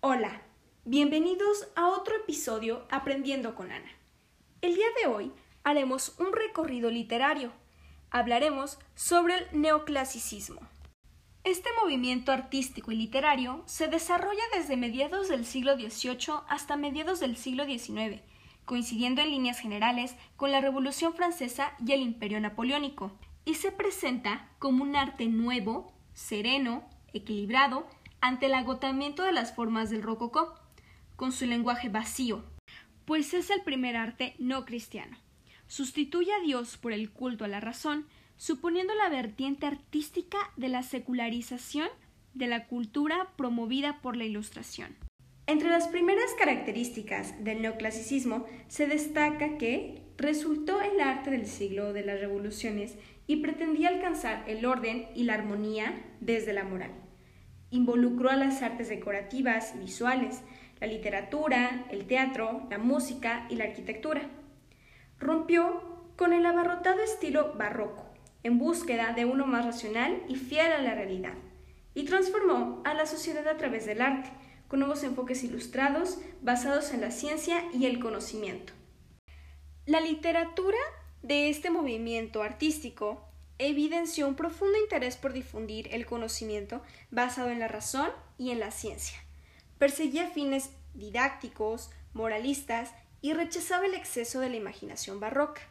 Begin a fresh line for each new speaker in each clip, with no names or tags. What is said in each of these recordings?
Hola, bienvenidos a otro episodio Aprendiendo con Ana. El día de hoy haremos un recorrido literario. Hablaremos sobre el neoclasicismo. Este movimiento artístico y literario se desarrolla desde mediados del siglo XVIII hasta mediados del siglo XIX, coincidiendo en líneas generales con la Revolución Francesa y el Imperio Napoleónico, y se presenta como un arte nuevo, sereno, equilibrado, ante el agotamiento de las formas del rococó, con su lenguaje vacío, pues es el primer arte no cristiano. Sustituye a Dios por el culto a la razón, suponiendo la vertiente artística de la secularización de la cultura promovida por la Ilustración. Entre las primeras características del neoclasicismo se destaca que resultó el arte del siglo de las revoluciones y pretendía alcanzar el orden y la armonía desde la moral. Involucró a las artes decorativas y visuales, la literatura, el teatro, la música y la arquitectura. Rompió con el abarrotado estilo barroco, en búsqueda de uno más racional y fiel a la realidad, y transformó a la sociedad a través del arte, con nuevos enfoques ilustrados basados en la ciencia y el conocimiento. La literatura de este movimiento artístico evidenció un profundo interés por difundir el conocimiento basado en la razón y en la ciencia. Perseguía fines didácticos, moralistas y rechazaba el exceso de la imaginación barroca.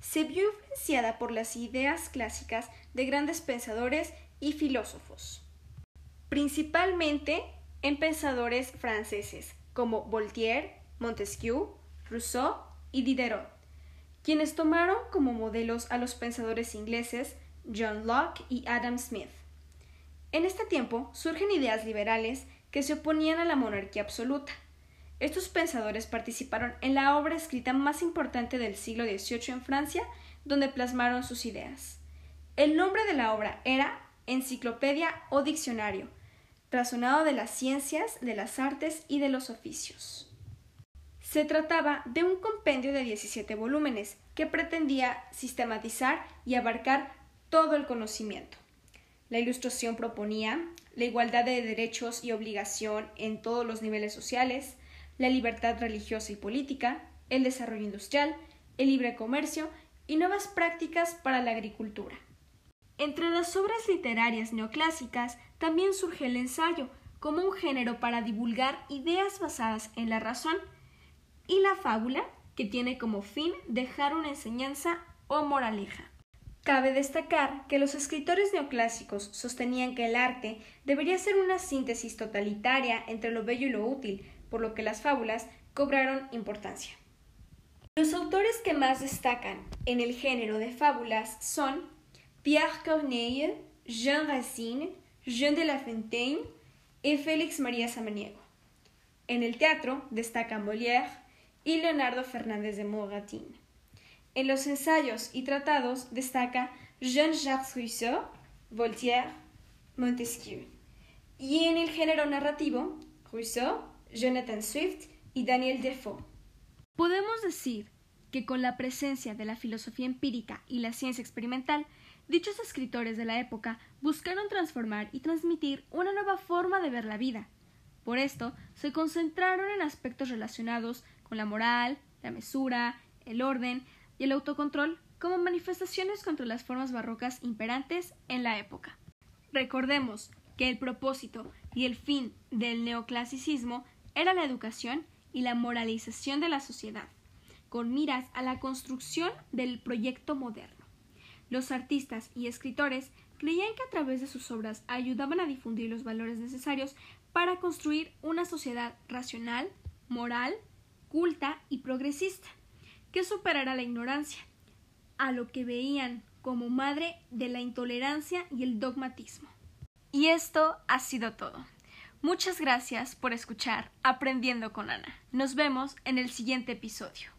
Se vio influenciada por las ideas clásicas de grandes pensadores y filósofos, principalmente en pensadores franceses como Voltaire, Montesquieu, Rousseau y Diderot quienes tomaron como modelos a los pensadores ingleses John Locke y Adam Smith. En este tiempo surgen ideas liberales que se oponían a la monarquía absoluta. Estos pensadores participaron en la obra escrita más importante del siglo XVIII en Francia, donde plasmaron sus ideas. El nombre de la obra era Enciclopedia o Diccionario, razonado de las ciencias, de las artes y de los oficios. Se trataba de un compendio de 17 volúmenes que pretendía sistematizar y abarcar todo el conocimiento. La ilustración proponía la igualdad de derechos y obligación en todos los niveles sociales, la libertad religiosa y política, el desarrollo industrial, el libre comercio y nuevas prácticas para la agricultura. Entre las obras literarias neoclásicas también surge el ensayo como un género para divulgar ideas basadas en la razón y la fábula, que tiene como fin dejar una enseñanza o moraleja. Cabe destacar que los escritores neoclásicos sostenían que el arte debería ser una síntesis totalitaria entre lo bello y lo útil, por lo que las fábulas cobraron importancia. Los autores que más destacan en el género de fábulas son Pierre Corneille, Jean Racine, Jean de La Fontaine y Félix María Samaniego. En el teatro destacan Molière, y Leonardo Fernández de Moratín. En los ensayos y tratados destaca Jean-Jacques Rousseau, Voltaire, Montesquieu. Y en el género narrativo, Rousseau, Jonathan Swift y Daniel Defoe. Podemos decir que con la presencia de la filosofía empírica y la ciencia experimental, dichos escritores de la época buscaron transformar y transmitir una nueva forma de ver la vida. Por esto, se concentraron en aspectos relacionados con la moral, la mesura, el orden y el autocontrol como manifestaciones contra las formas barrocas imperantes en la época. Recordemos que el propósito y el fin del neoclasicismo era la educación y la moralización de la sociedad, con miras a la construcción del proyecto moderno. Los artistas y escritores creían que a través de sus obras ayudaban a difundir los valores necesarios para construir una sociedad racional, moral culta y progresista, que superara la ignorancia, a lo que veían como madre de la intolerancia y el dogmatismo. Y esto ha sido todo. Muchas gracias por escuchar Aprendiendo con Ana. Nos vemos en el siguiente episodio.